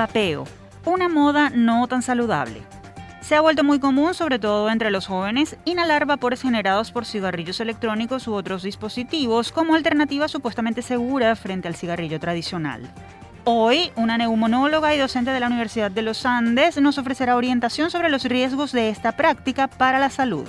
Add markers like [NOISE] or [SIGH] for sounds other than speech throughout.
vapeo, una moda no tan saludable. Se ha vuelto muy común, sobre todo entre los jóvenes, inhalar vapores generados por cigarrillos electrónicos u otros dispositivos como alternativa supuestamente segura frente al cigarrillo tradicional. Hoy, una neumonóloga y docente de la Universidad de los Andes nos ofrecerá orientación sobre los riesgos de esta práctica para la salud.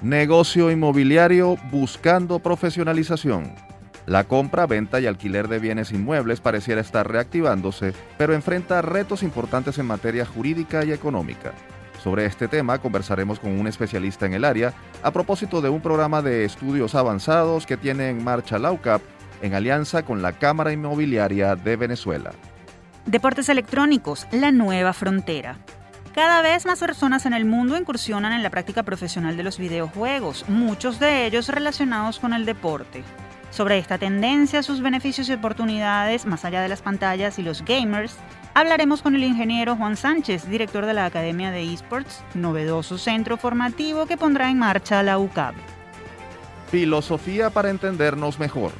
Negocio inmobiliario buscando profesionalización. La compra, venta y alquiler de bienes inmuebles pareciera estar reactivándose, pero enfrenta retos importantes en materia jurídica y económica. Sobre este tema conversaremos con un especialista en el área a propósito de un programa de estudios avanzados que tiene en marcha la UCAP en alianza con la Cámara Inmobiliaria de Venezuela. Deportes electrónicos, la nueva frontera. Cada vez más personas en el mundo incursionan en la práctica profesional de los videojuegos, muchos de ellos relacionados con el deporte. Sobre esta tendencia, sus beneficios y oportunidades, más allá de las pantallas y los gamers, hablaremos con el ingeniero Juan Sánchez, director de la Academia de Esports, novedoso centro formativo que pondrá en marcha la UCAB. Filosofía para entendernos mejor.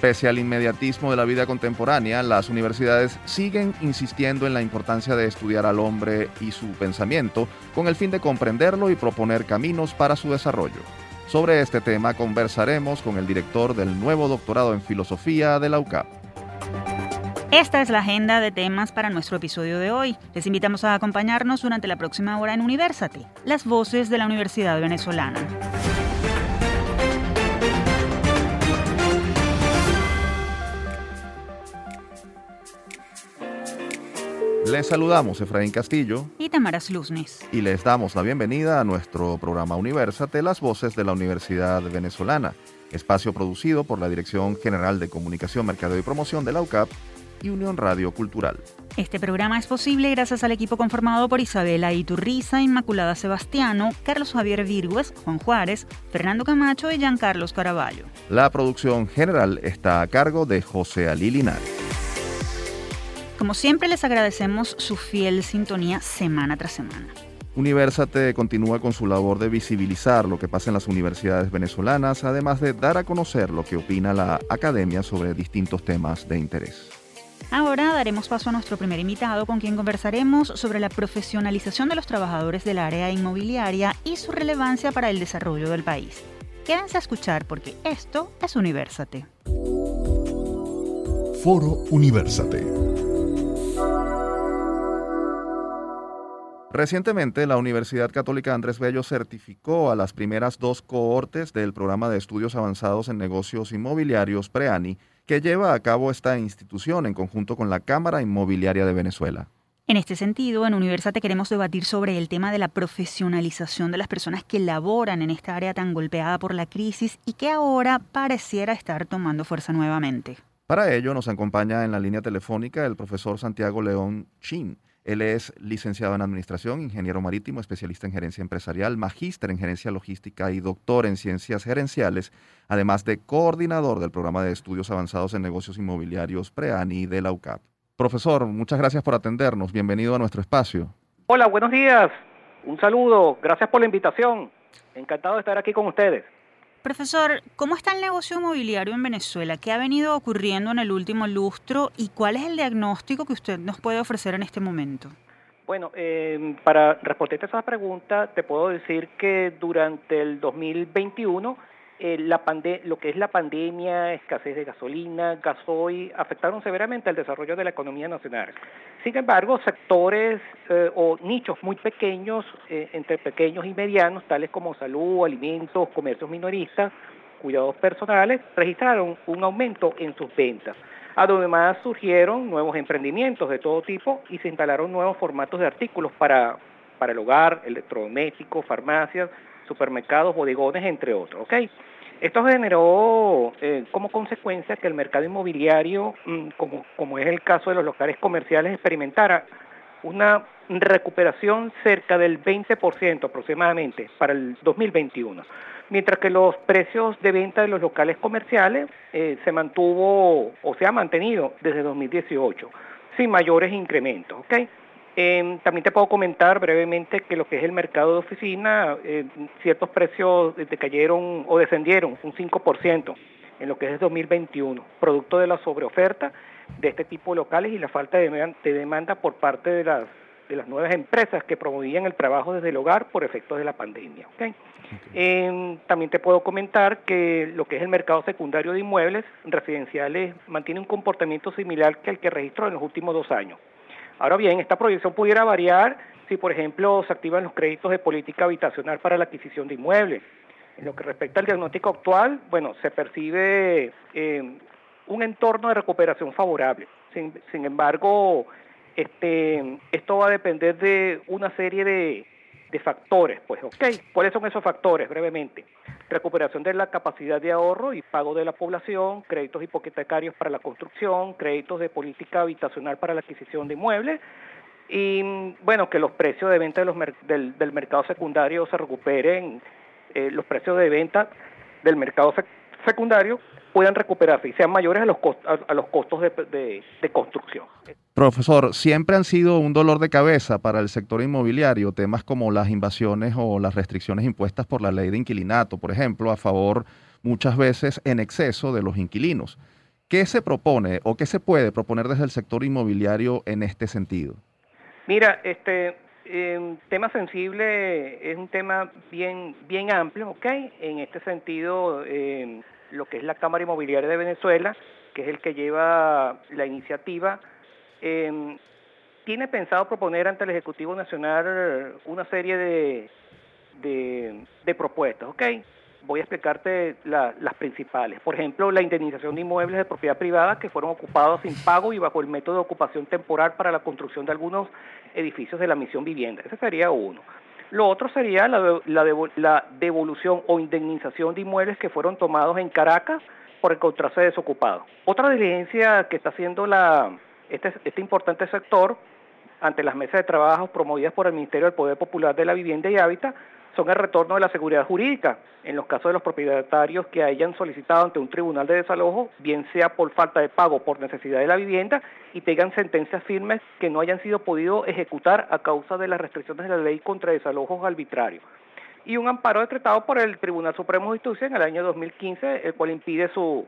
Pese al inmediatismo de la vida contemporánea, las universidades siguen insistiendo en la importancia de estudiar al hombre y su pensamiento con el fin de comprenderlo y proponer caminos para su desarrollo. Sobre este tema conversaremos con el director del nuevo doctorado en filosofía de la UCAP. Esta es la agenda de temas para nuestro episodio de hoy. Les invitamos a acompañarnos durante la próxima hora en Universate, las voces de la Universidad Venezolana. Les saludamos Efraín Castillo y Tamaras Luznes. Y les damos la bienvenida a nuestro programa Universate, las voces de la Universidad Venezolana, espacio producido por la Dirección General de Comunicación, Mercado y Promoción de la UCAP y Unión Radio Cultural. Este programa es posible gracias al equipo conformado por Isabela Iturriza, Inmaculada Sebastiano, Carlos Javier Virgües, Juan Juárez, Fernando Camacho y Giancarlos Caraballo. La producción general está a cargo de José Ali Linares. Como siempre, les agradecemos su fiel sintonía semana tras semana. Universate continúa con su labor de visibilizar lo que pasa en las universidades venezolanas, además de dar a conocer lo que opina la academia sobre distintos temas de interés. Ahora daremos paso a nuestro primer invitado con quien conversaremos sobre la profesionalización de los trabajadores del área inmobiliaria y su relevancia para el desarrollo del país. Quédense a escuchar porque esto es Universate. Foro Universate. Recientemente, la Universidad Católica Andrés Bello certificó a las primeras dos cohortes del programa de estudios avanzados en negocios inmobiliarios PREANI, que lleva a cabo esta institución en conjunto con la Cámara Inmobiliaria de Venezuela. En este sentido, en Universate queremos debatir sobre el tema de la profesionalización de las personas que laboran en esta área tan golpeada por la crisis y que ahora pareciera estar tomando fuerza nuevamente. Para ello nos acompaña en la línea telefónica el profesor Santiago León Chin él es licenciado en Administración, ingeniero marítimo, especialista en gerencia empresarial, magíster en gerencia logística y doctor en ciencias gerenciales, además de coordinador del programa de estudios avanzados en negocios inmobiliarios PREANI de la UCAP. Profesor, muchas gracias por atendernos. Bienvenido a nuestro espacio. Hola, buenos días. Un saludo. Gracias por la invitación. Encantado de estar aquí con ustedes. Profesor, ¿cómo está el negocio inmobiliario en Venezuela? ¿Qué ha venido ocurriendo en el último lustro y cuál es el diagnóstico que usted nos puede ofrecer en este momento? Bueno, eh, para responderte a esa pregunta, te puedo decir que durante el 2021 eh, lo que es la pandemia, escasez de gasolina, gasoil, afectaron severamente al desarrollo de la economía nacional. Sin embargo, sectores eh, o nichos muy pequeños, eh, entre pequeños y medianos, tales como salud, alimentos, comercios minoristas, cuidados personales, registraron un aumento en sus ventas. Además surgieron nuevos emprendimientos de todo tipo y se instalaron nuevos formatos de artículos para, para el hogar, electrodomésticos, farmacias, supermercados, bodegones, entre otros. ¿okay? Esto generó eh, como consecuencia que el mercado inmobiliario, mm, como, es el caso de los locales comerciales, experimentara una recuperación cerca del 20% aproximadamente para el 2021, mientras que los precios de venta de los locales comerciales eh, se mantuvo o se ha mantenido desde 2018 sin mayores incrementos. ¿okay? Eh, también te puedo comentar brevemente que lo que es el mercado de oficina, eh, ciertos precios decayeron o descendieron un 5% en lo que es 2021, producto de la sobreoferta de este tipo de locales y la falta de, demanda por parte de las, de las nuevas empresas que promovían el trabajo desde el hogar por efectos de la pandemia. Em, también te puedo comentar que lo que es el mercado secundario de inmuebles residenciales mantiene un comportamiento similar que el que registró en los últimos dos años. Ahora bien, esta proyección pudiera variar si, por ejemplo, se activan los créditos de política habitacional para la adquisición de inmuebles. En lo que respecta al diagnóstico actual, bueno, se percibe eh, un entorno de recuperación favorable. Sin, embargo, este, esto va a depender de una serie de, de factores. Pues, ¿ok? ¿Cuáles son esos factores? Brevemente. Recuperación de la capacidad de ahorro y pago de la población, créditos hipotecarios para la construcción, créditos de política habitacional para la adquisición de inmuebles, y bueno, que los precios de venta de los del, del, mercado secundario se recuperen, eh, los precios de venta del mercado secundario puedan recuperarse y sean mayores a los, a, los costos de, de, construcción. Profesor, siempre han sido un dolor de cabeza para el sector inmobiliario temas como las invasiones o las restricciones impuestas por la ley de inquilinato, por ejemplo, a favor muchas veces en exceso de los inquilinos. ¿Qué se propone o qué se puede proponer desde el sector inmobiliario en este sentido? Mira, este eh, tema sensible es un tema bien bien amplio, ¿ok? En este sentido, eh, lo que es la Cámara Inmobiliaria de Venezuela, que es el que lleva la iniciativa, eh, tiene pensado proponer ante el Ejecutivo Nacional una serie de, de, de propuestas, ¿ok? voy a explicarte las principales. Por ejemplo, la indemnización de inmuebles de propiedad privada que fueron ocupados sin pago y bajo el método de ocupación temporal para la construcción de algunos edificios de la misión vivienda. Ese sería uno. Lo otro sería la, la, devolución o indemnización de inmuebles que fueron tomados en Caracas por encontrarse desocupados. Otra diligencia que está haciendo la, este, este importante sector ante las mesas de trabajo promovidas por el Ministerio del Poder Popular de la Vivienda y Hábitat son el retorno de la seguridad jurídica en los casos de los propietarios que hayan solicitado ante un tribunal de desalojo, bien sea por falta de pago por necesidad de la vivienda y tengan sentencias firmes que no hayan sido podido ejecutar a causa de las restricciones de la ley contra desalojos arbitrarios. Y un amparo decretado por el Tribunal Supremo de Justicia en el año 2015, el cual impide su,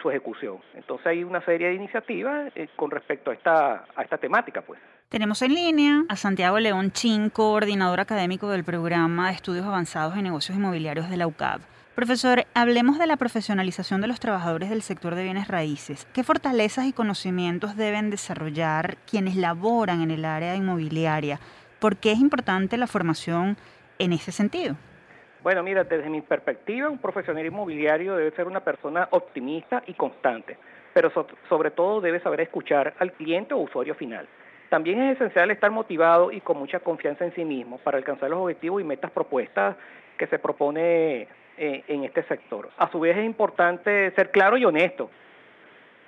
su ejecución. Entonces hay una serie de iniciativas eh, con respecto a esta, a esta temática, pues. Tenemos en línea a Santiago León Chin, coordinador académico del programa de estudios avanzados en negocios inmobiliarios de la UCAB. Profesor, hablemos de la profesionalización de los trabajadores del sector de bienes raíces. ¿Qué fortalezas y conocimientos deben desarrollar quienes laboran en el área inmobiliaria? ¿Por qué es importante la formación en ese sentido? Bueno, mira, desde mi perspectiva, un profesional inmobiliario debe ser una persona optimista y constante, pero sobre todo debe saber escuchar al cliente o usuario final. También es esencial estar motivado y con mucha confianza en sí mismo para alcanzar los objetivos y metas propuestas que se propone eh, en este sector. A su vez es importante ser claro y honesto,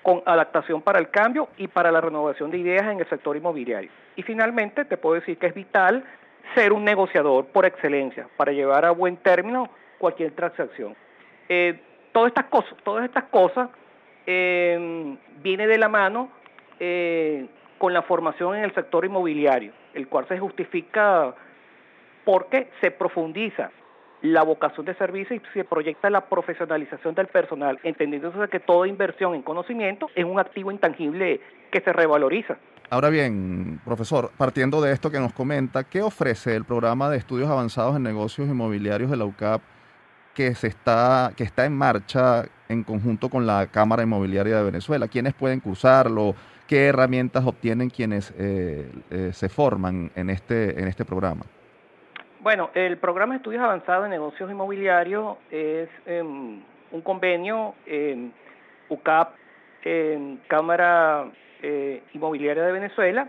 con adaptación para el cambio y para la renovación de ideas en el sector inmobiliario. Y finalmente te puedo decir que es vital ser un negociador por excelencia para llevar a buen término cualquier transacción. Eh, todas estas cosas, todas estas cosas eh, viene de la mano eh, con la formación en el sector inmobiliario, el cual se justifica porque se profundiza la vocación de servicio y se proyecta la profesionalización del personal, entendiéndose que toda inversión en conocimiento es un activo intangible que se revaloriza. Ahora bien, profesor, partiendo de esto que nos comenta, ¿qué ofrece el programa de estudios avanzados en negocios inmobiliarios de la UCAP que, se está, que está en marcha en conjunto con la Cámara Inmobiliaria de Venezuela? ¿Quiénes pueden cursarlo? ¿Qué herramientas obtienen quienes eh, eh, se forman en este, en este programa? Bueno, el programa de estudios avanzados en negocios inmobiliarios es em, un convenio en UCAP, en Cámara eh, Inmobiliaria de Venezuela,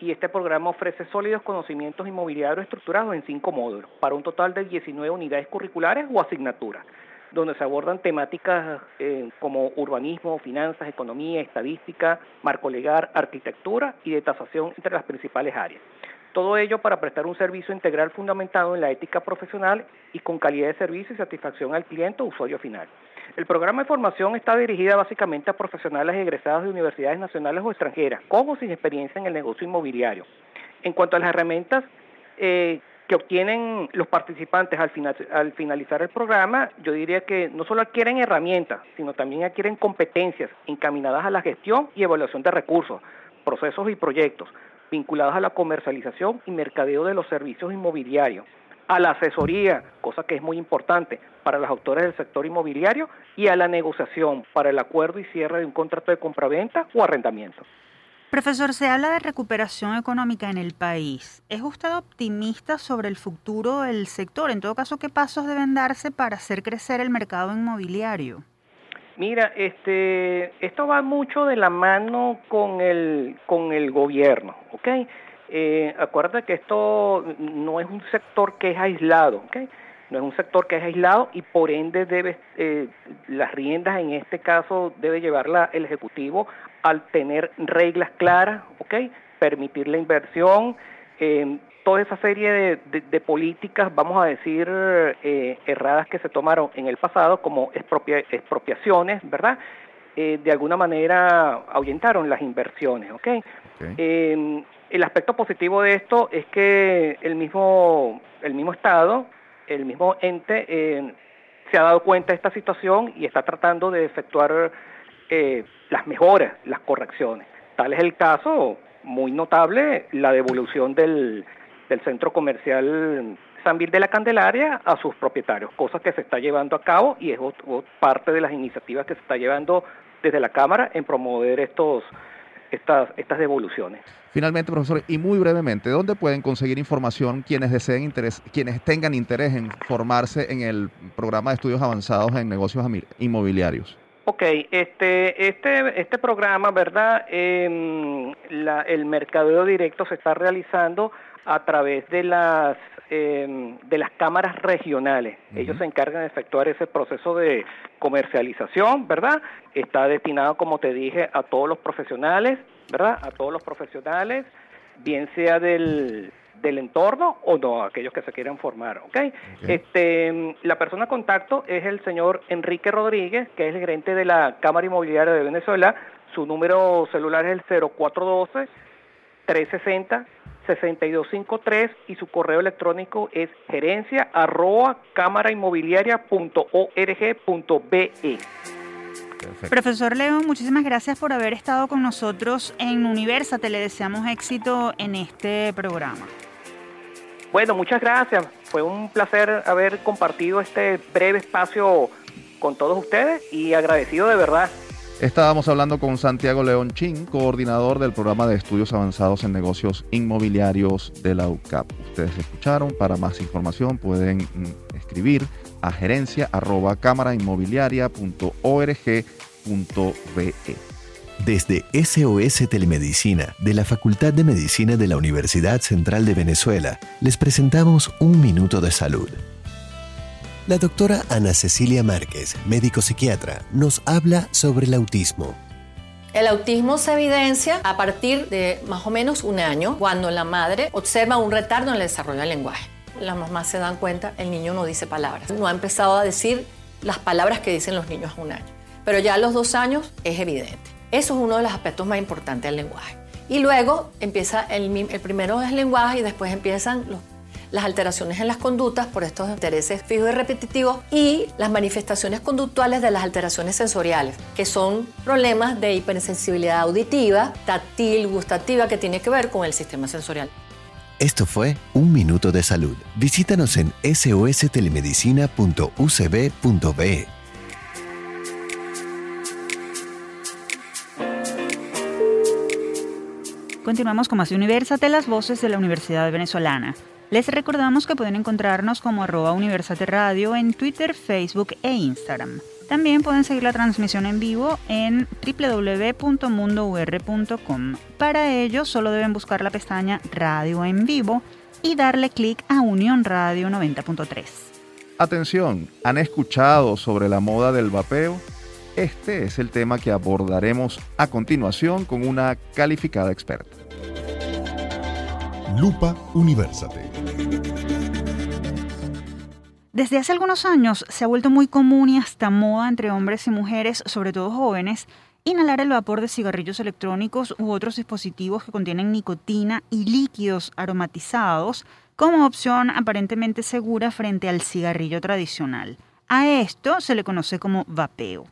y este programa ofrece sólidos conocimientos inmobiliarios estructurados en cinco módulos, para un total de 19 unidades curriculares o asignaturas, donde se abordan temáticas eh, como urbanismo, finanzas, economía, estadística, marco legal, arquitectura y de tasación entre las principales áreas. Todo ello para prestar un servicio integral fundamentado en la ética profesional y con calidad de servicio y satisfacción al cliente o usuario final. El programa de formación está dirigida básicamente a profesionales egresados de universidades nacionales o extranjeras, con o sin experiencia en el negocio inmobiliario. En cuanto a las herramientas eh, que obtienen los participantes al, al finalizar el programa, yo diría que no solo adquieren herramientas, sino también adquieren competencias encaminadas a la gestión y evaluación de recursos, procesos y proyectos vinculados a la comercialización y mercadeo de los servicios inmobiliarios, a la asesoría, cosa que es muy importante para los autores del sector inmobiliario, y a la negociación para el acuerdo y cierre de un contrato de compraventa o arrendamiento. Profesor, se habla de recuperación económica en el país. ¿Es usted optimista sobre el futuro del sector? En todo caso, ¿qué pasos deben darse para hacer crecer el mercado inmobiliario? Mira, este, esto va mucho de la mano con el, con el gobierno, ¿ok? Eh, acuérdate que esto no es un sector que es aislado, ¿ok? No es un sector que es aislado y por ende debe, eh, las riendas en este caso debe llevarla el Ejecutivo al tener reglas claras, ¿ok? Permitir la inversión, eh, toda esa serie de, políticas, vamos a decir, eh, erradas que se tomaron en el pasado, como expropiaciones, ¿verdad? De alguna manera ahuyentaron las inversiones, ¿ok? Eh, el aspecto positivo de esto es que el mismo, el mismo Estado, el mismo ente, se ha dado cuenta de esta situación y está tratando de efectuar las mejoras, las correcciones. Tal es el caso muy notable, la devolución del, del centro comercial San Vil de la Candelaria a sus propietarios, cosa que se está llevando a cabo y es parte de las iniciativas que se está llevando desde la Cámara en promover estos estas, estas devoluciones. Finalmente, profesor, y muy brevemente, ¿dónde pueden conseguir información quienes deseen interés, quienes tengan interés en formarse en el programa de estudios avanzados en negocios inmobiliarios? Ok, este, este, este programa, ¿verdad? Eh, la, el mercadeo directo se está realizando a través de las em, de las cámaras regionales. Ellos se encargan de efectuar ese proceso de comercialización, ¿verdad? Está destinado, como te dije, a todos los profesionales, ¿verdad? A todos los profesionales, bien sea del, del entorno o no, aquellos que se quieran formar, ¿ok? Este, la persona contacto es el señor Enrique Rodríguez, que es el gerente de la Cámara Inmobiliaria de Venezuela. Su número celular es el 0412 360 6253 y su correo electrónico es gerencia arroba cámarainmobiliaria.org.be. Profesor León, muchísimas gracias por haber estado con nosotros en Universate. Le deseamos éxito en este programa. Bueno, muchas gracias. Fue un placer haber compartido este breve espacio con todos ustedes y agradecido de verdad Estábamos hablando con Santiago León Chin, coordinador del programa de estudios avanzados en negocios inmobiliarios de la UCAP. Ustedes escucharon, para más información pueden mm, escribir a gerencia Desde SOS Telemedicina de la Facultad de Medicina de la Universidad Central de Venezuela, les presentamos Un Minuto de Salud. La doctora Ana Cecilia Márquez, médico psiquiatra, nos habla sobre el autismo. El autismo se evidencia a partir de más o menos un año, cuando la madre observa un retardo en el desarrollo del lenguaje. Las mamás se dan cuenta, el niño no dice palabras, no ha empezado a decir las palabras que dicen los niños a un año. Pero ya a los dos años es evidente. Eso es uno de los aspectos más importantes del lenguaje. Y luego empieza el, el primero es lenguaje y después empiezan los las alteraciones en las conductas por estos intereses fijos y repetitivos y las manifestaciones conductuales de las alteraciones sensoriales, que son problemas de hipersensibilidad auditiva, táctil, gustativa, que tiene que ver con el sistema sensorial. Esto fue Un Minuto de Salud. Visítanos en sostelemedicina.ucb.be. Continuamos con más Universate, las voces de la Universidad Venezolana. Les recordamos que pueden encontrarnos como arroba Universate Radio en Twitter, Facebook e Instagram. También pueden seguir la transmisión en vivo en www.mundour.com. Para ello, solo deben buscar la pestaña Radio en vivo y darle clic a Unión Radio 90.3. Atención, ¿han escuchado sobre la moda del vapeo? Este es el tema que abordaremos a continuación con una calificada experta. Lupa Universate. Desde hace algunos años se ha vuelto muy común y hasta moda entre hombres y mujeres, sobre todo jóvenes, inhalar el vapor de cigarrillos electrónicos u otros dispositivos que contienen nicotina y líquidos aromatizados como opción aparentemente segura frente al cigarrillo tradicional. A esto se le conoce como vapeo.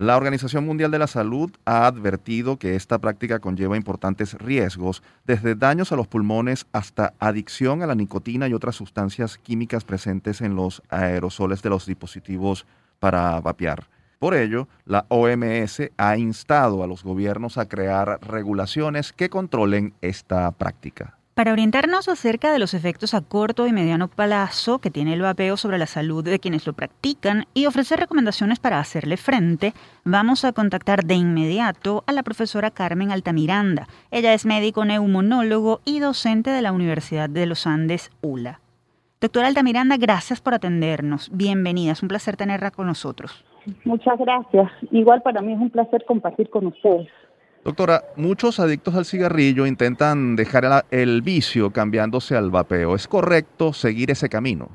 La Organización Mundial de la Salud ha advertido que esta práctica conlleva importantes riesgos, desde daños a los pulmones hasta adicción a la nicotina y otras sustancias químicas presentes en los aerosoles de los dispositivos para vapear. Por ello, la OMS ha instado a los gobiernos a crear regulaciones que controlen esta práctica. Para orientarnos acerca de los efectos a corto y mediano plazo que tiene el vapeo sobre la salud de quienes lo practican y ofrecer recomendaciones para hacerle frente, vamos a contactar de inmediato a la profesora Carmen Altamiranda. Ella es médico neumonólogo y docente de la Universidad de los Andes, ULA. Doctora Altamiranda, gracias por atendernos. Bienvenida, es un placer tenerla con nosotros. Muchas gracias. Igual para mí es un placer compartir con ustedes. Doctora, muchos adictos al cigarrillo intentan dejar el, vicio cambiándose al vapeo. ¿Es correcto seguir ese camino?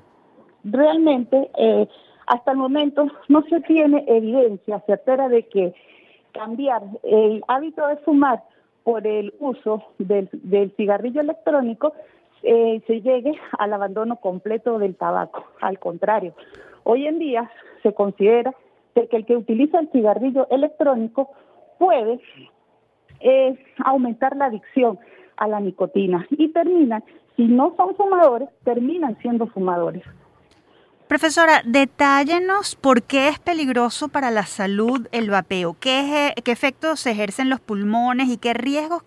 Realmente, eh, hasta el momento no se tiene evidencia certera de que cambiar el hábito de fumar por el uso del, cigarrillo electrónico eh, se llegue al abandono completo del tabaco. Al contrario, hoy en día se considera que el que utiliza el cigarrillo electrónico puede es aumentar la adicción a la nicotina y terminan, si no son fumadores, terminan siendo fumadores. Profesora, detállenos por qué es peligroso para la salud el vapeo, qué, qué efectos ejercen los pulmones y qué riesgos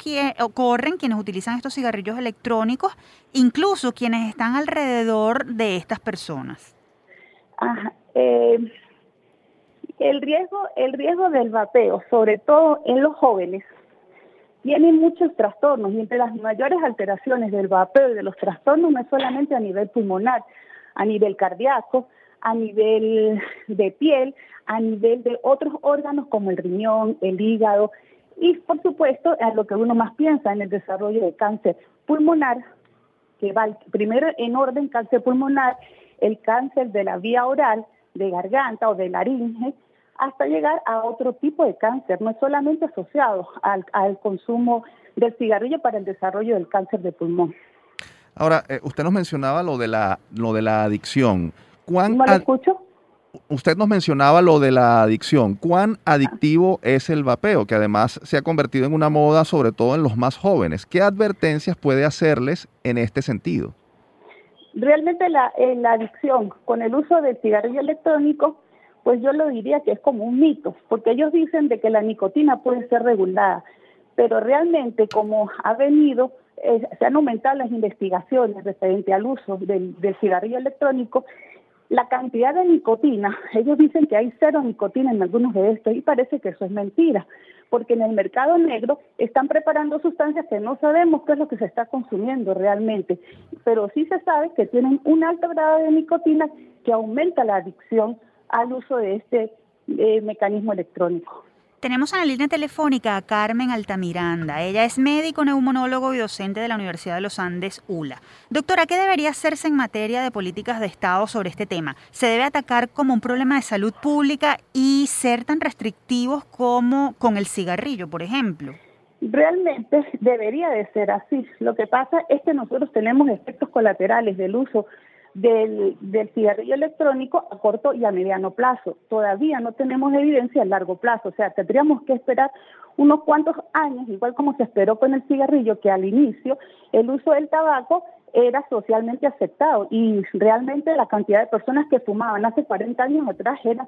corren quienes utilizan estos cigarrillos electrónicos, incluso quienes están alrededor de estas personas. Eh, el riesgo, el riesgo del vapeo, sobre todo en los jóvenes, tienen muchos trastornos y entre las mayores alteraciones del vapeo y de los trastornos no es solamente a nivel pulmonar, a nivel cardíaco, a nivel de piel, a nivel de otros órganos como el riñón, el hígado y por supuesto a lo que uno más piensa en el desarrollo de cáncer pulmonar, que va primero en orden cáncer pulmonar, el cáncer de la vía oral, de garganta o de laringe, hasta llegar a otro tipo de cáncer, no es solamente asociado al, consumo del cigarrillo para el desarrollo del cáncer de pulmón. Ahora, eh, usted nos mencionaba lo de la, lo de la adicción. ¿Cuán ¿No lo escucho? Usted nos mencionaba lo de la adicción. ¿Cuán adictivo es el vapeo? Que además se ha convertido en una moda, sobre todo en los más jóvenes. ¿Qué advertencias puede hacerles en este sentido? Realmente la, eh, la adicción con el uso del cigarrillo electrónico pues yo lo diría que es como un mito, porque ellos dicen de que la nicotina puede ser regulada, pero realmente como ha venido, eh, se han aumentado las investigaciones referente al uso del, cigarrillo electrónico, la cantidad de nicotina, ellos dicen que hay cero nicotina en algunos de estos y parece que eso es mentira, porque en el mercado negro están preparando sustancias que no sabemos qué es lo que se está consumiendo realmente, pero sí se sabe que tienen un alto grado de nicotina que aumenta la adicción al uso de este eh, mecanismo electrónico. Tenemos en la línea telefónica a Carmen Altamiranda. Ella es médico, neumonólogo y docente de la Universidad de los Andes, ULA. Doctora, ¿qué debería hacerse en materia de políticas de Estado sobre este tema? ¿Se debe atacar como un problema de salud pública y ser tan restrictivos como con el cigarrillo, por ejemplo? Realmente debería de ser así. Lo que pasa es que nosotros tenemos efectos colaterales del uso del, cigarrillo electrónico a corto y a mediano plazo. Todavía no tenemos evidencia a largo plazo, o sea, tendríamos que esperar unos cuantos años, igual como se esperó con el cigarrillo, que al inicio el uso del tabaco era socialmente aceptado y realmente la cantidad de personas que fumaban hace 40 años atrás era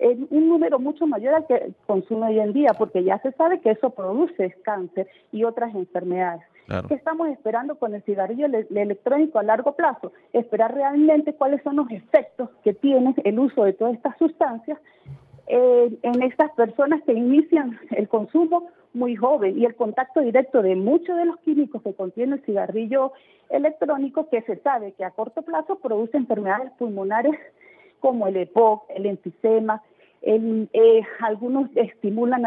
un número mucho mayor al que consume hoy en día, porque ya se sabe que eso produce cáncer y otras enfermedades. ¿Qué estamos esperando con el cigarrillo electrónico a largo plazo? Esperar realmente cuáles son los efectos que tiene el uso de todas estas sustancias eh, en estas personas que inician el consumo muy joven y el contacto directo de muchos de los químicos que contiene el cigarrillo electrónico que se sabe que a corto plazo produce enfermedades pulmonares como el EPOC, el enfisema, eh, algunos estimulan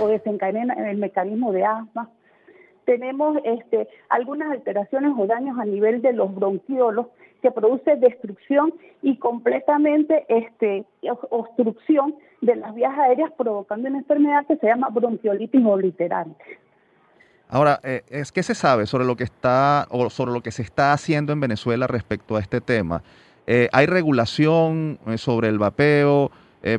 o desencadenan el mecanismo de asma tenemos este, algunas alteraciones o daños a nivel de los bronquiolos que produce destrucción y completamente este, obstrucción de las vías aéreas provocando una enfermedad que se llama bronquiolitis obliterante. Ahora, eh, es que se sabe sobre lo que está o sobre lo que se está haciendo en Venezuela respecto a este tema. Eh, hay regulación eh, sobre el vapeo.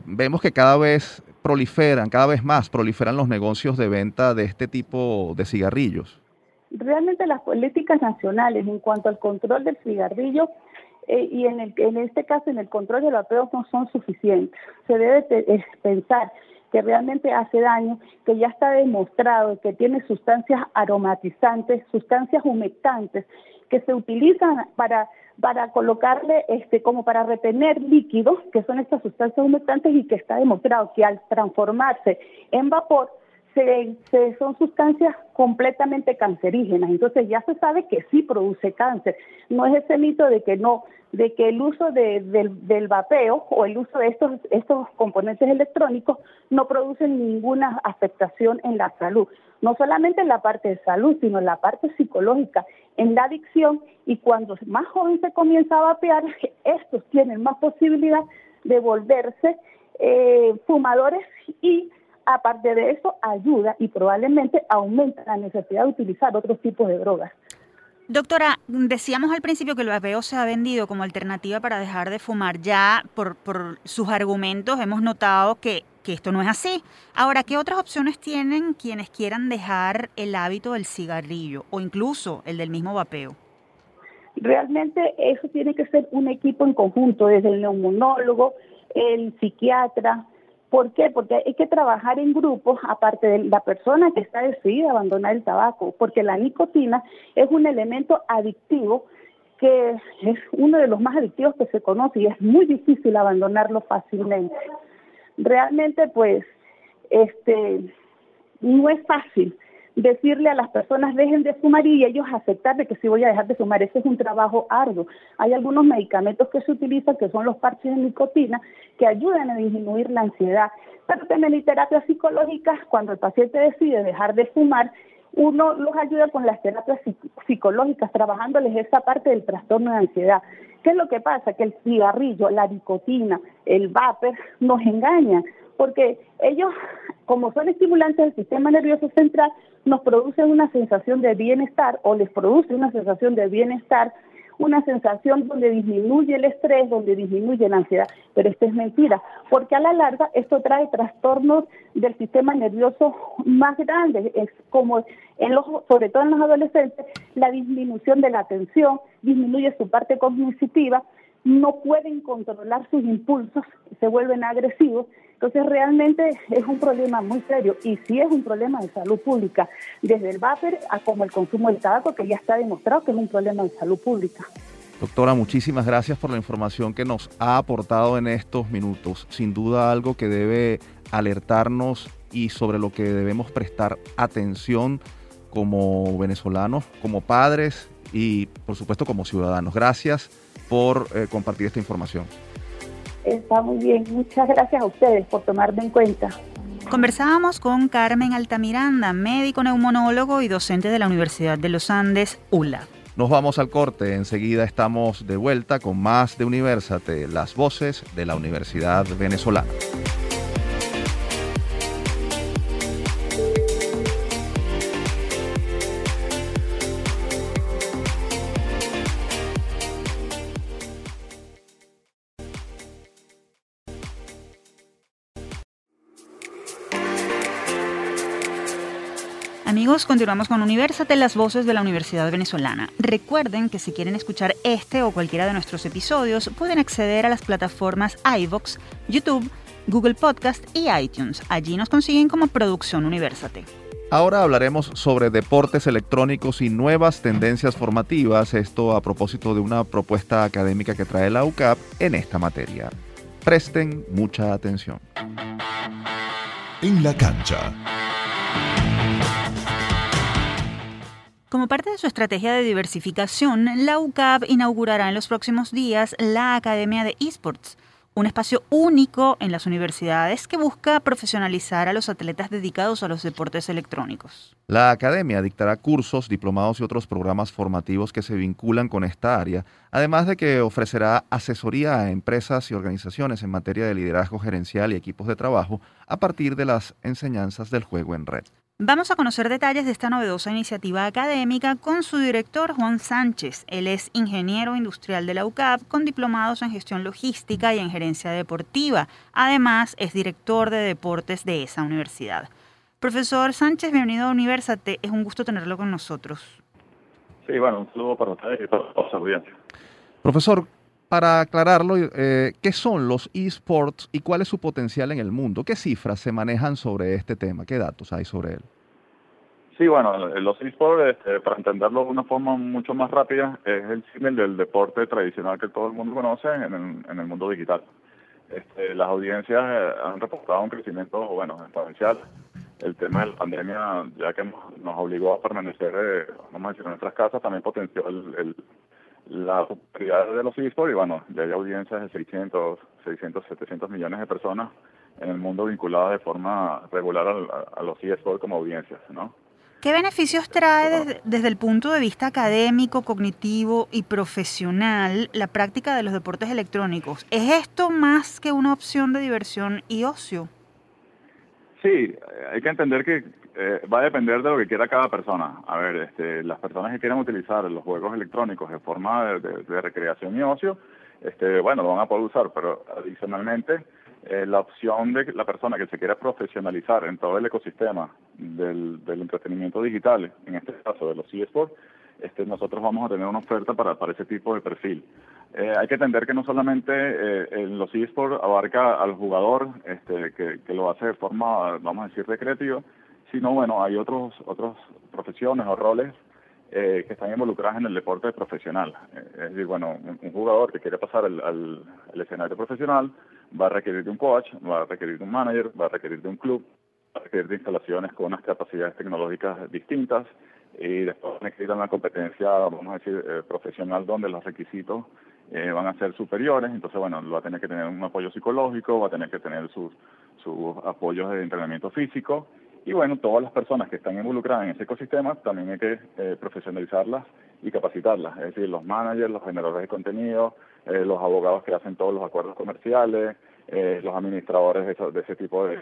vemos que cada vez proliferan, cada vez más proliferan los negocios de venta de este tipo de cigarrillos. Realmente las políticas nacionales en cuanto al control del cigarrillo y en, el, en este caso en el control del vapeo no son suficientes. Se debe pensar que realmente hace daño, que ya está demostrado que tiene sustancias aromatizantes, sustancias humectantes, que se utilizan para, para colocarle, este, como para retener líquidos, que son estas sustancias humectantes y que está demostrado que al transformarse en vapor, se, son sustancias completamente cancerígenas. Entonces ya se sabe que sí produce cáncer. No es ese mito de que no, de que el uso del, vapeo o el uso de estos, estos componentes electrónicos no producen ninguna afectación en la salud. No solamente en la parte de salud, sino en la parte psicológica, en la adicción. Y cuando más joven se comienza a vapear, [LAUGHS] estos tienen más posibilidad de volverse eh, fumadores y aparte de eso ayuda y probablemente aumenta la necesidad de utilizar otros tipos de drogas. Doctora, decíamos al principio que el vapeo se ha vendido como alternativa para dejar de fumar. Ya por, por sus argumentos hemos notado que, que esto no es así. Ahora, ¿qué otras opciones tienen quienes quieran dejar el hábito del cigarrillo o incluso el del mismo vapeo? Realmente eso tiene que ser un equipo en conjunto, desde el neumonólogo, el psiquiatra, ¿Por qué? Porque hay que trabajar en grupos, aparte de la persona que está decidida a abandonar el tabaco, porque la nicotina es un elemento adictivo que es uno de los más adictivos que se conoce y es muy difícil abandonarlo fácilmente. Realmente, pues, este, no es fácil decirle a las personas dejen de fumar y ellos aceptar de que sí voy a dejar de fumar. Ese es un trabajo arduo. Hay algunos medicamentos que se utilizan que son los parches de nicotina que ayudan a disminuir la ansiedad. Pero también hay terapias psicológicas cuando el paciente decide dejar de fumar uno los ayuda con las terapias psicológicas, trabajándoles esa parte del trastorno de ansiedad. ¿Qué es lo que pasa? Que el cigarrillo, la nicotina, el vapor nos engañan, porque ellos, como son estimulantes del sistema nervioso central, nos producen una sensación de bienestar o les produce una sensación de bienestar, una sensación donde disminuye el estrés, donde disminuye la ansiedad. Pero esto es mentira, porque a la larga esto trae trastornos del sistema nervioso más grandes, es como en los, sobre todo en los adolescentes, la disminución de la atención, disminuye su parte cognitiva, no pueden controlar sus impulsos, se vuelven agresivos entonces realmente es un problema muy serio y sí es un problema de salud pública, desde el vapor a como el consumo del tabaco, que ya está demostrado que es un problema de salud pública. Doctora, muchísimas gracias por la información que nos ha aportado en estos minutos. Sin duda algo que debe alertarnos y sobre lo que debemos prestar atención como venezolanos, como padres y por supuesto como ciudadanos. Gracias por eh, compartir esta información. Está muy bien. Muchas gracias a ustedes por tomarme en cuenta. Conversábamos con Carmen Altamiranda, médico neumonólogo y docente de la Universidad de los Andes, ULA. Nos vamos al corte, enseguida estamos de vuelta con más de Universate, las voces de la Universidad Venezolana. Amigos, continuamos con Universate, las voces de la Universidad Venezolana. Recuerden que si quieren escuchar este o cualquiera de nuestros episodios, pueden acceder a las plataformas iVox, YouTube, Google Podcast y iTunes. Allí nos consiguen como Producción Universate. Ahora hablaremos sobre deportes electrónicos y nuevas tendencias formativas, esto a propósito de una propuesta académica que trae la UCAP en esta materia. Presten mucha atención. En la cancha. Como parte de su estrategia de diversificación, la UCAP inaugurará en los próximos días la Academia de Esports, un espacio único en las universidades que busca profesionalizar a los atletas dedicados a los deportes electrónicos. La academia dictará cursos, diplomados y otros programas formativos que se vinculan con esta área, además de que ofrecerá asesoría a empresas y organizaciones en materia de liderazgo gerencial y equipos de trabajo a partir de las enseñanzas del juego en red. Vamos a conocer detalles de esta novedosa iniciativa académica con su director Juan Sánchez. Él es ingeniero industrial de la UCAP con diplomados en gestión logística y en gerencia deportiva. Además, es director de deportes de esa universidad. Profesor Sánchez, bienvenido a Universate. Es un gusto tenerlo con nosotros. Sí, bueno, un saludo para ustedes y para los audiencias. Profesor, para aclararlo, eh, ¿qué son los esports y cuál es su potencial en el mundo? ¿Qué cifras se manejan sobre este tema? ¿Qué datos hay sobre él? Sí, bueno, los esports, este, para entenderlo de una forma mucho más rápida, es el símil del deporte tradicional que todo el mundo conoce en el, mundo digital. Este, las audiencias eh, han reportado un crecimiento, bueno, exponencial. El tema de la pandemia, ya que nos obligó a permanecer, eh, vamos a decir, en nuestras casas, también potenció el la popularidad de los esports y bueno, ya hay audiencias de 600, 600, 700 millones de personas en el mundo vinculadas de forma regular a, los esports como audiencias, ¿no? ¿Qué beneficios trae desde, el punto de vista académico, cognitivo y profesional la práctica de los deportes electrónicos? ¿Es esto más que una opción de diversión y ocio? Sí, hay que entender que eh, va a depender de lo que quiera cada persona. A ver, este, las personas que quieran utilizar los juegos electrónicos de forma de, recreación y ocio, este, bueno, lo van a poder usar, pero adicionalmente eh, la opción de la persona que se quiera profesionalizar en todo el ecosistema del, entretenimiento digital, en este caso de los eSports, este, nosotros vamos a tener una oferta para, ese tipo de perfil. Eh, hay que entender que no solamente eh, los eSports abarca al jugador este, que, lo hace de forma, vamos a decir, recreativa, sino bueno, hay otros otras profesiones o roles eh, que están involucrados en el deporte profesional. Eh, es decir, bueno, un, jugador que quiere pasar al, escenario profesional va a requerir de un coach, va a requerir de un manager, va a requerir de un club, va a requerir de instalaciones con unas capacidades tecnológicas distintas y después necesitan una competencia, vamos a decir, eh, profesional donde los requisitos van a ser superiores, entonces bueno, va a tener que tener un apoyo psicológico, va a tener que tener sus, sus apoyos de entrenamiento físico, y bueno, todas las personas que están involucradas en ese ecosistema también hay que eh, profesionalizarlas y capacitarlas, es decir, los managers, los generadores de contenido, eh, los abogados que hacen todos los acuerdos comerciales, eh, los administradores de, ese tipo de...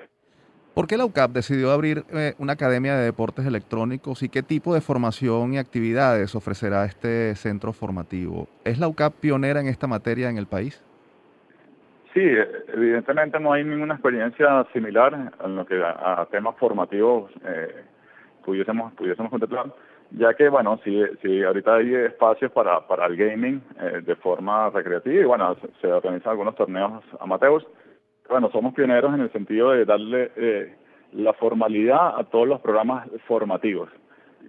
¿Por qué la UCAP decidió abrir una academia de deportes electrónicos y qué tipo de formación y actividades ofrecerá este centro formativo? ¿Es la UCAP pionera en esta materia en el país? Sí, evidentemente no hay ninguna experiencia similar en lo que a, temas formativos eh, pudiésemos, pudiésemos contemplar, ya que, bueno, si, si ahorita hay espacios para, para el gaming eh, de forma recreativa y, bueno, se, organizan algunos torneos amateurs, bueno, somos pioneros en el sentido de darle eh, la formalidad a todos los programas formativos.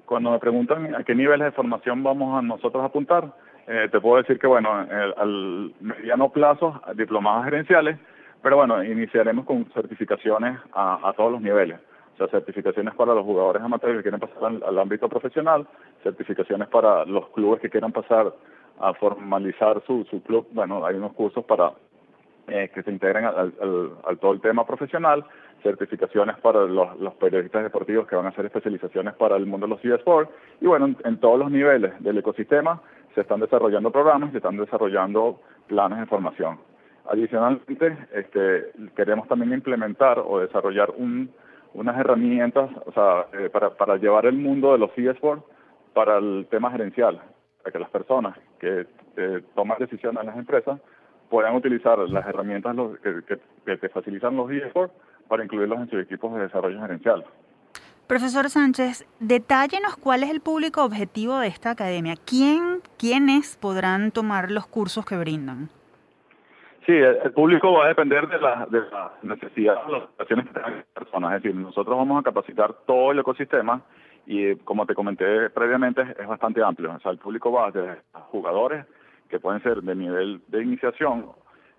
Cuando me preguntan a qué niveles de formación vamos a nosotros apuntar, eh, te puedo decir que, bueno, al mediano plazo, diplomados gerenciales, pero bueno, iniciaremos con certificaciones a, todos los niveles. O sea, certificaciones para los jugadores amateurs que quieren pasar al, ámbito profesional, certificaciones para los clubes que quieran pasar a formalizar su, su club. Bueno, hay unos cursos para eh, que se integren al, todo el tema profesional, certificaciones para los, los, periodistas deportivos que van a hacer especializaciones para el mundo de los eSports y bueno, en todos los niveles del ecosistema se están desarrollando programas, se están desarrollando planes de formación. Adicionalmente, este, queremos también implementar o desarrollar unas herramientas o sea, eh, para, llevar el mundo de los eSports para el tema gerencial, para que las personas que toman decisiones en las empresas puedan utilizar las herramientas que, que, que facilitan los eSports para incluirlos en sus equipos de desarrollo gerencial. Profesor Sánchez, detállenos cuál es el público objetivo de esta academia. ¿Quién, ¿Quiénes podrán tomar los cursos que brindan? Sí, el, público va a depender de la, de la necesidad de las situaciones que tengan las personas. Es decir, nosotros vamos a capacitar todo el ecosistema y, como te comenté previamente, es bastante amplio. O sea, el público va desde jugadores que pueden ser de nivel de iniciación,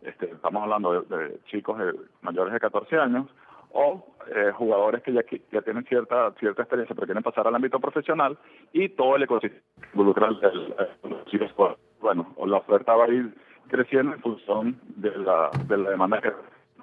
este, estamos hablando de, chicos mayores de 14 años, o eh, jugadores que ya, ya tienen cierta cierta experiencia pero quieren pasar al ámbito profesional y todo el ecosistema involucral del bueno la oferta va a ir creciendo en función de la, de la demanda que,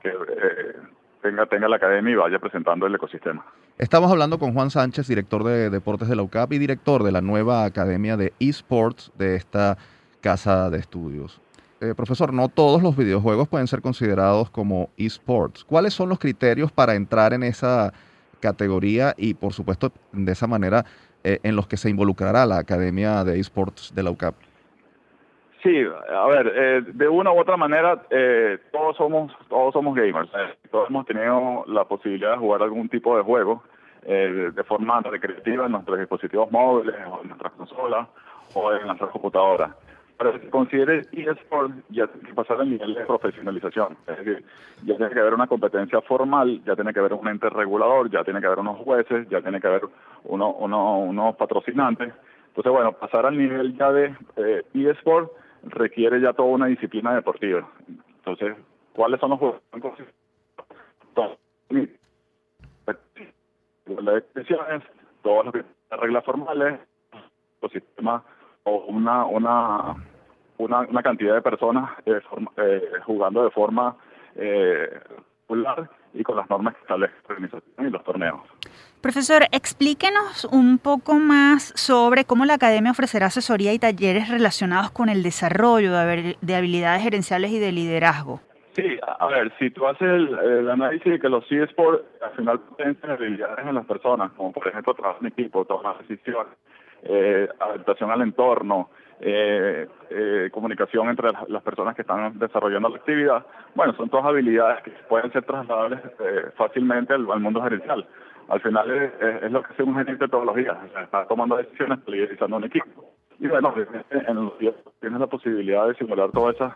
eh, tenga tenga la academia y vaya presentando el ecosistema Estamos hablando con Juan Sánchez, director de deportes de la UCAP y director de la nueva academia de esports de esta casa de estudios. Eh, profesor, no todos los videojuegos pueden ser considerados como esports. ¿Cuáles son los criterios para entrar en esa categoría y por supuesto de esa manera en los que se involucrará la Academia de Esports de la UCAP. Sí, a ver, eh, de una u otra manera, eh, todos somos todos somos gamers. Eh, todos hemos tenido la posibilidad de jugar algún tipo de juego de forma recreativa en nuestros dispositivos móviles, o en nuestras consolas, o en nuestras computadoras. Pero si se considere eSport, ya tiene que pasar al nivel de profesionalización. Es decir, ya tiene que haber una competencia formal, ya tiene que haber un ente regulador, ya tiene que haber unos jueces, ya tiene que haber uno, uno, unos patrocinantes. Entonces, bueno, pasar al nivel ya de eSport requiere ya toda una disciplina deportiva. Entonces, ¿cuáles son los juegos? Todas las reglas formales, los sistemas o una, una, una, una cantidad de personas eh, eh, jugando de forma eh, regular y con las normas que establece la organización y los torneos. Profesor, explíquenos un poco más sobre cómo la academia ofrecerá asesoría y talleres relacionados con el desarrollo de habilidades gerenciales y de liderazgo. Sí, a ver, si tú haces el, análisis de que los eSports al final potencian habilidades en las personas, como por ejemplo trabajo en equipo, tomar decisiones, eh, adaptación al entorno, eh, eh, comunicación entre las, personas que están desarrollando la actividad, bueno, son todas habilidades que pueden ser trasladables fácilmente al mundo gerencial. Al final es, lo que hace un gerente todos los días, está tomando decisiones, liderizando un equipo. Y bueno, en los días tienes la posibilidad de simular todas esas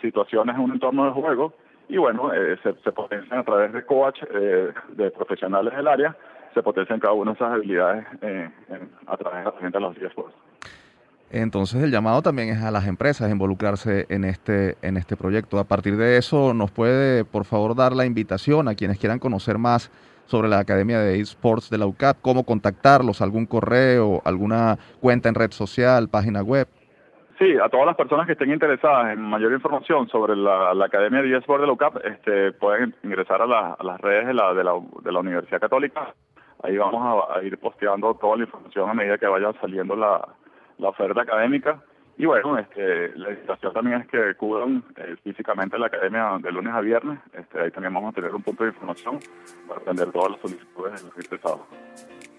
situaciones en un entorno de juego. Y bueno, eh, se, potencian a través de coach, eh, de profesionales del área, se potencian cada una de esas habilidades eh, a través de la gente de los días. Entonces el llamado también es a las empresas a involucrarse en este, en este proyecto. A partir de eso, ¿nos puede por favor dar la invitación a quienes quieran conocer más sobre la Academia de eSports de la UCAP, cómo contactarlos, algún correo, alguna cuenta en red social, página web. Sí, a todas las personas que estén interesadas en mayor información sobre la, Academia de eSports de la UCAP, este, pueden ingresar a, las redes de la, de, la, Universidad Católica. Ahí vamos a, ir posteando toda la información a medida que vaya saliendo la, la oferta académica. Y bueno, este, la invitación también es que cubran eh, físicamente la academia de lunes a viernes. Este, ahí también vamos a tener un punto de información para atender todas las solicitudes de los interesados.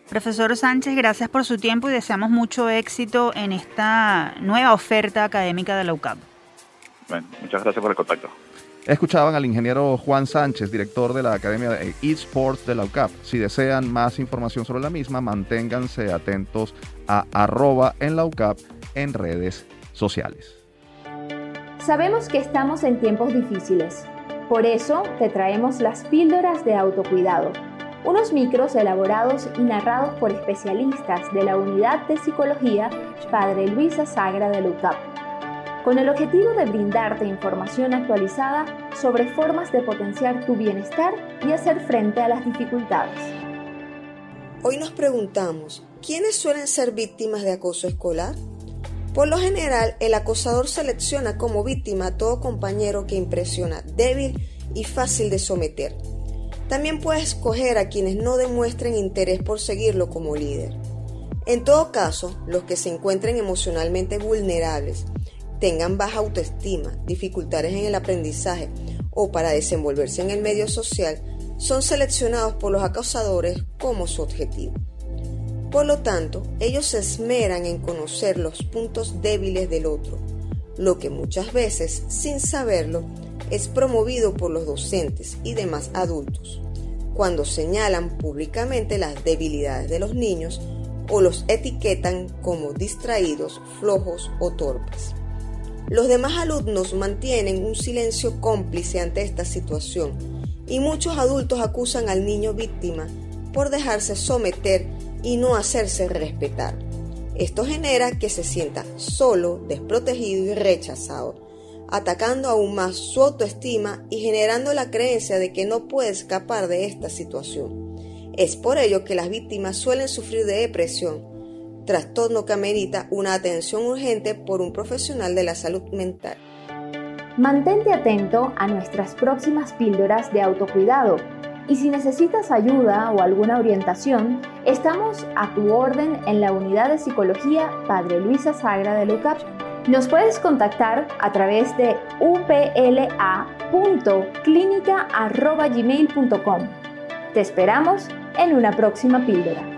Profesor Sánchez, gracias por su tiempo y deseamos mucho éxito en esta nueva oferta académica de la UCAP. Bueno, muchas gracias por el contacto. Escuchaban al ingeniero Juan Sánchez, director de la Academia de eSports de la UCAP. Si desean más información sobre la misma, manténganse atentos a arroba en la UCAP en redes sociales. Sabemos que estamos en tiempos difíciles. Por eso te traemos las píldoras de autocuidado, unos micros elaborados y narrados por especialistas de la Unidad de Psicología Padre Luisa Sagra de UCAP, con el objetivo de brindarte información actualizada sobre formas de potenciar tu bienestar y hacer frente a las dificultades. Hoy nos preguntamos, ¿quiénes suelen ser víctimas de acoso escolar? Por lo general, el acosador selecciona como víctima a todo compañero que impresiona, débil y fácil de someter. También puede escoger a quienes no demuestren interés por seguirlo como líder. En todo caso, los que se encuentren emocionalmente vulnerables, tengan baja autoestima, dificultades en el aprendizaje o para desenvolverse en el medio social, son seleccionados por los acosadores como su objetivo. Por lo tanto, ellos se esmeran en conocer los puntos débiles del otro, lo que muchas veces, sin saberlo, es promovido por los docentes y demás adultos, cuando señalan públicamente las debilidades de los niños o los etiquetan como distraídos, flojos o torpes. Los demás alumnos mantienen un silencio cómplice ante esta situación y muchos adultos acusan al niño víctima por dejarse someter y no hacerse respetar. Esto genera que se sienta solo, desprotegido y rechazado, atacando aún más su autoestima y generando la creencia de que no puede escapar de esta situación. Es por ello que las víctimas suelen sufrir de depresión, trastorno que amerita una atención urgente por un profesional de la salud mental. Mantente atento a nuestras próximas píldoras de autocuidado y si necesitas ayuda o alguna orientación, estamos a tu orden en la unidad de psicología Padre Luisa Sagra de LUCAP. Nos puedes contactar a través de upla.clinica.gmail.com. Te esperamos en una próxima píldora.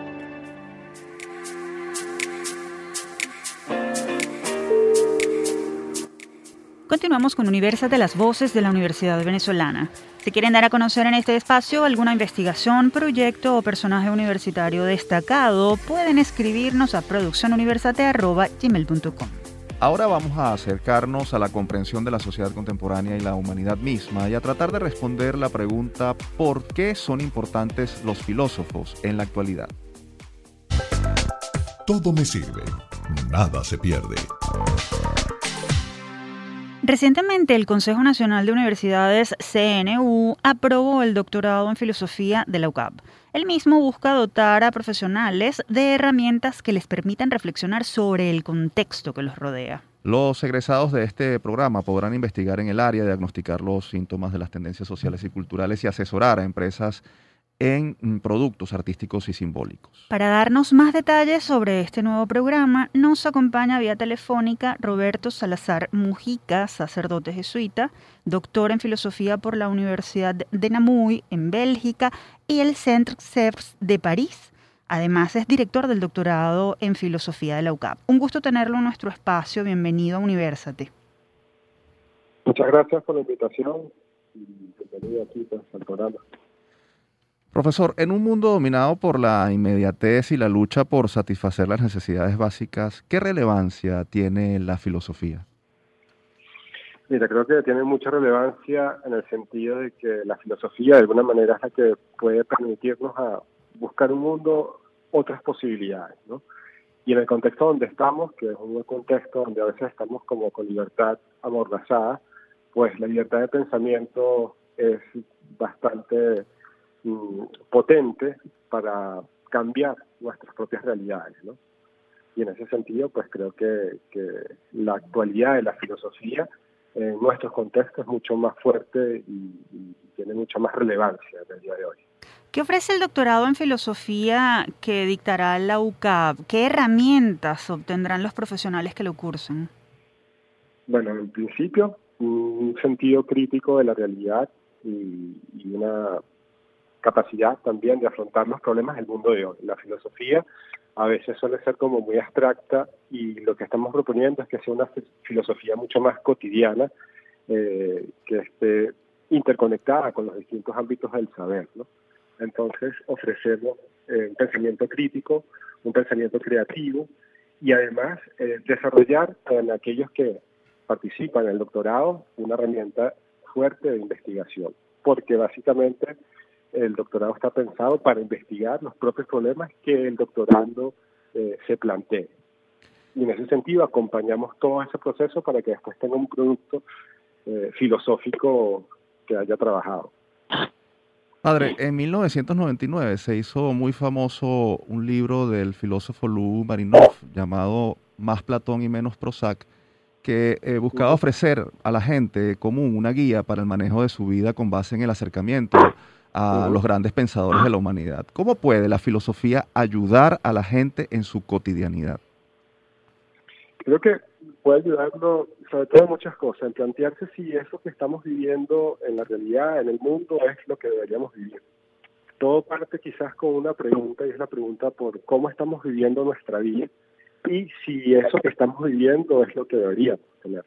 Continuamos con de las Voces de la Universidad Venezolana. Si quieren dar a conocer en este espacio alguna investigación, proyecto o personaje universitario destacado, pueden escribirnos a produccionuniversate.gmail.com. Ahora vamos a acercarnos a la comprensión de la sociedad contemporánea y la humanidad misma y a tratar de responder la pregunta ¿por qué son importantes los filósofos en la actualidad? Todo me sirve, nada se pierde. Recientemente el Consejo Nacional de Universidades CNU aprobó el doctorado en filosofía de la UCAP. El mismo busca dotar a profesionales de herramientas que les permitan reflexionar sobre el contexto que los rodea. Los egresados de este programa podrán investigar en el área, diagnosticar los síntomas de las tendencias sociales y culturales y asesorar a empresas en mm, productos artísticos y simbólicos. Para darnos más detalles sobre este nuevo programa, nos acompaña vía telefónica Roberto Salazar Mujica, sacerdote jesuita, doctor en filosofía por la Universidad de Namur en Bélgica y el Centre CEPS de París. Además es director del doctorado en filosofía de la UCAP. Un gusto tenerlo en nuestro espacio. Bienvenido a Universate. Muchas gracias por la invitación y bienvenido aquí pues, al programa. Profesor, en un mundo dominado por la inmediatez y la lucha por satisfacer las necesidades básicas, ¿qué relevancia tiene la filosofía? Mira, creo que tiene mucha relevancia en el sentido de que la filosofía de alguna manera es la que puede permitirnos a buscar un mundo, otras posibilidades, ¿no? Y en el contexto donde estamos, que es un contexto donde a veces estamos como con libertad amordazada, pues la libertad de pensamiento es bastante Mm, potente para cambiar nuestras propias realidades, ¿no? Y en ese sentido, pues creo que, la actualidad de la filosofía en nuestros contextos es mucho más fuerte y, tiene mucha más relevancia en el día de hoy. ¿Qué ofrece el doctorado en filosofía que dictará la UCAP? ¿Qué herramientas obtendrán los profesionales que lo cursen? Bueno, en principio, un sentido crítico de la realidad y, y una capacidad también de afrontar los problemas del mundo de hoy. La filosofía a veces suele ser como muy abstracta y lo que estamos proponiendo es que sea una filosofía mucho más cotidiana, eh, que esté interconectada con los distintos ámbitos del saber. ¿no? Entonces ofrecemos eh, un pensamiento crítico, un pensamiento creativo y además eh, desarrollar en aquellos que participan en el doctorado una herramienta fuerte de investigación, porque básicamente el doctorado está pensado para investigar los propios problemas que el doctorando eh, se plantee. Y en ese sentido acompañamos todo ese proceso para que después tenga un producto eh, filosófico que haya trabajado. Padre, en 1999 se hizo muy famoso un libro del filósofo Lou Marinov llamado Más Platón y menos Prozac, que eh, buscaba ofrecer a la gente común una guía para el manejo de su vida con base en el acercamiento a los grandes pensadores de la humanidad. ¿Cómo puede la filosofía ayudar a la gente en su cotidianidad? Creo que puede ayudarlo sobre todo en muchas cosas, en plantearse si eso que estamos viviendo en la realidad, en el mundo, es lo que deberíamos vivir. Todo parte quizás con una pregunta y es la pregunta por cómo estamos viviendo nuestra vida y si eso que estamos viviendo es lo que deberíamos tener.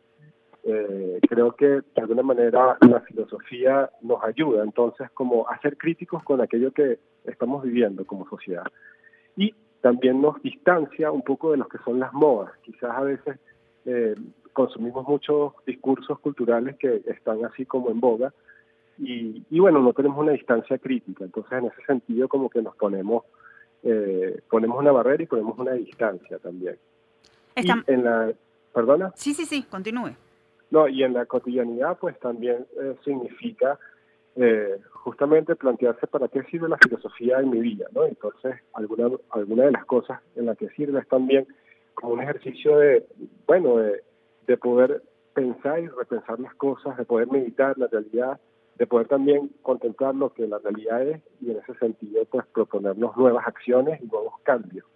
Eh, creo que de alguna manera la filosofía nos ayuda entonces como a ser críticos con aquello que estamos viviendo como sociedad. Y también nos distancia un poco de lo que son las modas. Quizás a veces eh, consumimos muchos discursos culturales que están así como en boga y, bueno, no tenemos una distancia crítica. Entonces en ese sentido como que nos ponemos, eh, ponemos una barrera y ponemos una distancia también. Y en la, ¿Perdona? Sí, sí, sí, continúe. No, y en la cotidianidad pues también eh, significa eh, justamente plantearse para qué sirve la filosofía en mi vida, ¿no? Entonces, alguna, alguna de las cosas en las que sirve es también como un ejercicio de, bueno, de, de poder pensar y repensar las cosas, de poder meditar la realidad, de poder también contemplar lo que la realidad es y en ese sentido pues proponernos nuevas acciones y nuevos cambios.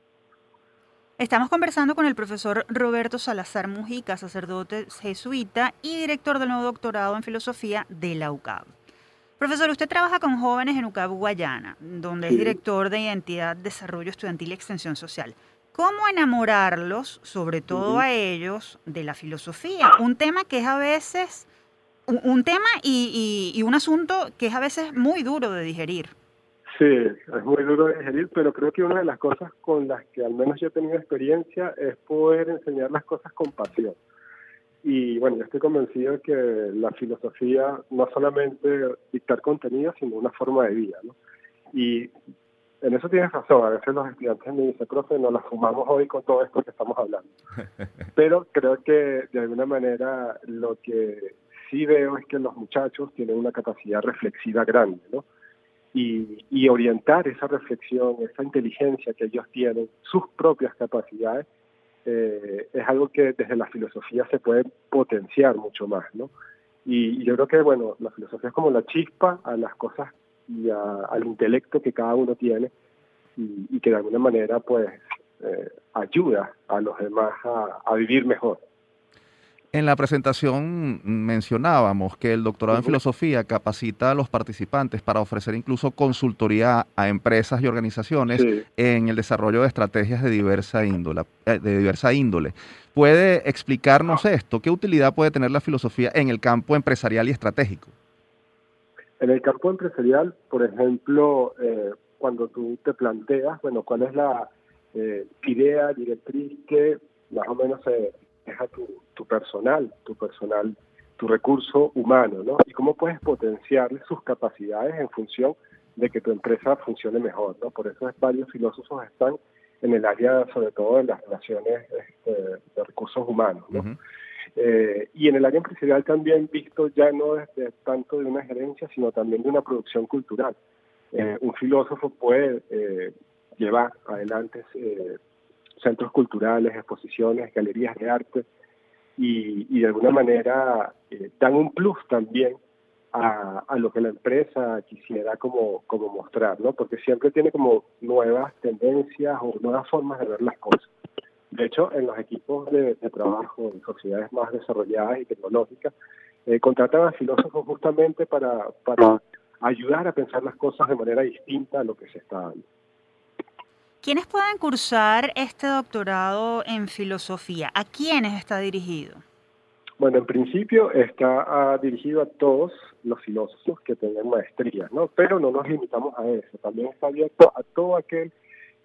Estamos conversando con el profesor Roberto Salazar Mujica, sacerdote jesuita y director del nuevo doctorado en filosofía de la UCAB. Profesor, usted trabaja con jóvenes en UCAB Guayana, donde es director de Identidad, Desarrollo Estudiantil y Extensión Social. ¿Cómo enamorarlos, sobre todo a ellos, de la filosofía? Un tema que es a veces, un, tema y, un asunto que es a veces muy duro de digerir. Sí, es muy duro de digerir, pero creo que una de las cosas con las que al menos yo he tenido experiencia es poder enseñar las cosas con pasión. Y bueno, yo estoy convencido de que la filosofía no solamente dictar contenido, sino una forma de vida. ¿no? Y en eso tienes razón, a veces los estudiantes me dicen, profe, nos la fumamos hoy con todo esto que estamos hablando. [LAUGHS] Pero creo que de alguna manera lo que sí veo es que los muchachos tienen una capacidad reflexiva grande, ¿no? Y, orientar esa reflexión, esa inteligencia que ellos tienen, sus propias capacidades, eh, es algo que desde la filosofía se puede potenciar mucho más, ¿no? Y, yo creo que, bueno, la filosofía es como la chispa a las cosas y al intelecto que cada uno tiene y, que de alguna manera, pues, eh, ayuda a los demás a vivir mejor. En la presentación mencionábamos que el doctorado en filosofía capacita a los participantes para ofrecer incluso consultoría a empresas y organizaciones en el desarrollo de estrategias de diversa índole, eh, de diversa índole. ¿Puede explicarnos esto? ¿Qué utilidad puede tener la filosofía en el campo empresarial y estratégico? En el campo empresarial, por ejemplo, eh, cuando tú te planteas, bueno, cuál es la eh, idea directriz que más o menos se a tu, tu personal, tu personal, tu recurso humano, ¿no? Y cómo puedes potenciar sus capacidades en función de que tu empresa funcione mejor, ¿no? Por eso varios filósofos están en el área, sobre todo, de las relaciones este, de recursos humanos, ¿no? Eh, y en el área empresarial también visto ya no desde tanto de una gerencia, sino también de una producción cultural. Eh, un filósofo puede eh, llevar adelante centros culturales, exposiciones, galerías de arte, y, de alguna manera eh, dan un plus también a, lo que la empresa quisiera como, como mostrar, ¿no? Porque siempre tiene como nuevas tendencias o nuevas formas de ver las cosas. De hecho, en los equipos de, trabajo en sociedades más desarrolladas y tecnológicas, eh, contratan a filósofos justamente para, para ayudar a pensar las cosas de manera distinta a lo que se está dando. ¿Quiénes pueden cursar este doctorado en filosofía? ¿A quiénes está dirigido? Bueno, en principio está dirigido a todos los filósofos que tengan maestría, ¿no? Pero no nos limitamos a eso, también está abierto a todo aquel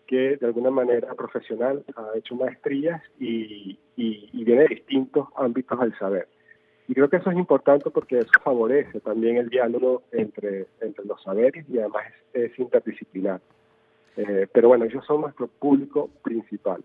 que de alguna manera profesional ha hecho maestrías y, viene de distintos ámbitos del saber. Y creo que eso es importante porque eso favorece también el diálogo entre, entre los saberes y además es interdisciplinar. Eh, pero bueno, ellos son nuestro público principal.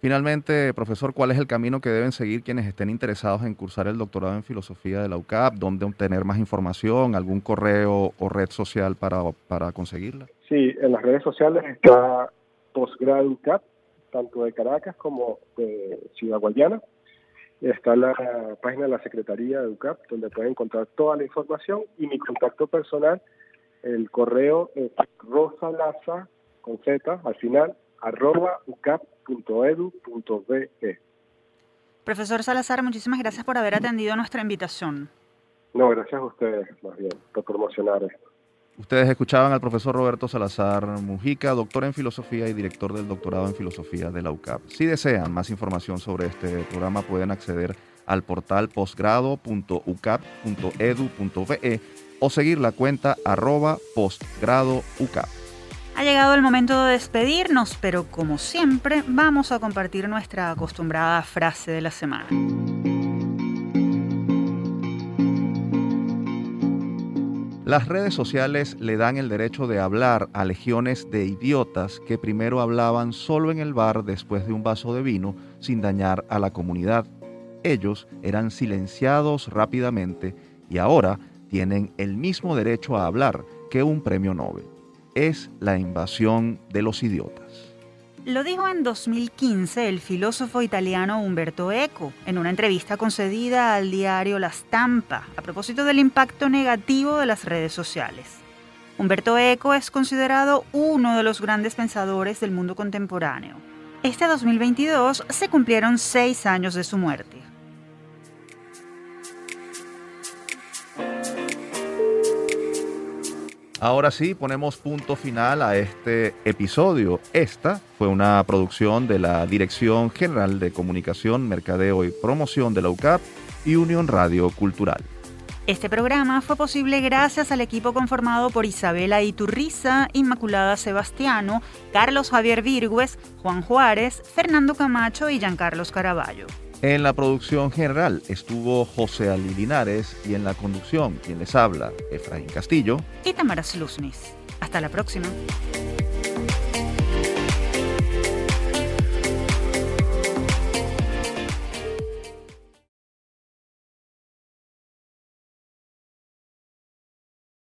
Finalmente, profesor, ¿cuál es el camino que deben seguir quienes estén interesados en cursar el doctorado en filosofía de la UCAP? ¿Dónde obtener más información? ¿Algún correo o red social para, para conseguirla? Sí, en las redes sociales está Postgrado UCAP, tanto de Caracas como de Ciudad Guayana. Está la página de la Secretaría de UCAP, donde pueden encontrar toda la información y mi contacto personal, el correo es rosalaza con Z al final, arroba ucap.edu.be. Profesor Salazar, muchísimas gracias por haber atendido nuestra invitación. No, gracias a ustedes, más bien, por promocionar esto. Ustedes escuchaban al profesor Roberto Salazar Mujica, doctor en filosofía y director del doctorado en filosofía de la UCAP. Si desean más información sobre este programa, pueden acceder al portal posgrado.ucap.edu.be o seguir la cuenta arroba postgradoucap. Ha llegado el momento de despedirnos, pero como siempre vamos a compartir nuestra acostumbrada frase de la semana. Las redes sociales le dan el derecho de hablar a legiones de idiotas que primero hablaban solo en el bar después de un vaso de vino sin dañar a la comunidad. Ellos eran silenciados rápidamente y ahora tienen el mismo derecho a hablar que un premio Nobel es la invasión de los idiotas. Lo dijo en 2015 el filósofo italiano Umberto Eco en una entrevista concedida al diario La Stampa a propósito del impacto negativo de las redes sociales. Umberto Eco es considerado uno de los grandes pensadores del mundo contemporáneo. Este 2022 se cumplieron seis años de su muerte. Ahora sí, ponemos punto final a este episodio. Esta fue una producción de la Dirección General de Comunicación, Mercadeo y Promoción de la UCAP y Unión Radio Cultural. Este programa fue posible gracias al equipo conformado por Isabela Iturriza, Inmaculada Sebastiano, Carlos Javier Virgües, Juan Juárez, Fernando Camacho y Giancarlos Caraballo. En la producción general estuvo José Ali Linares y en la conducción quien les habla, Efraín Castillo y Tamara Sluznis. Hasta la próxima.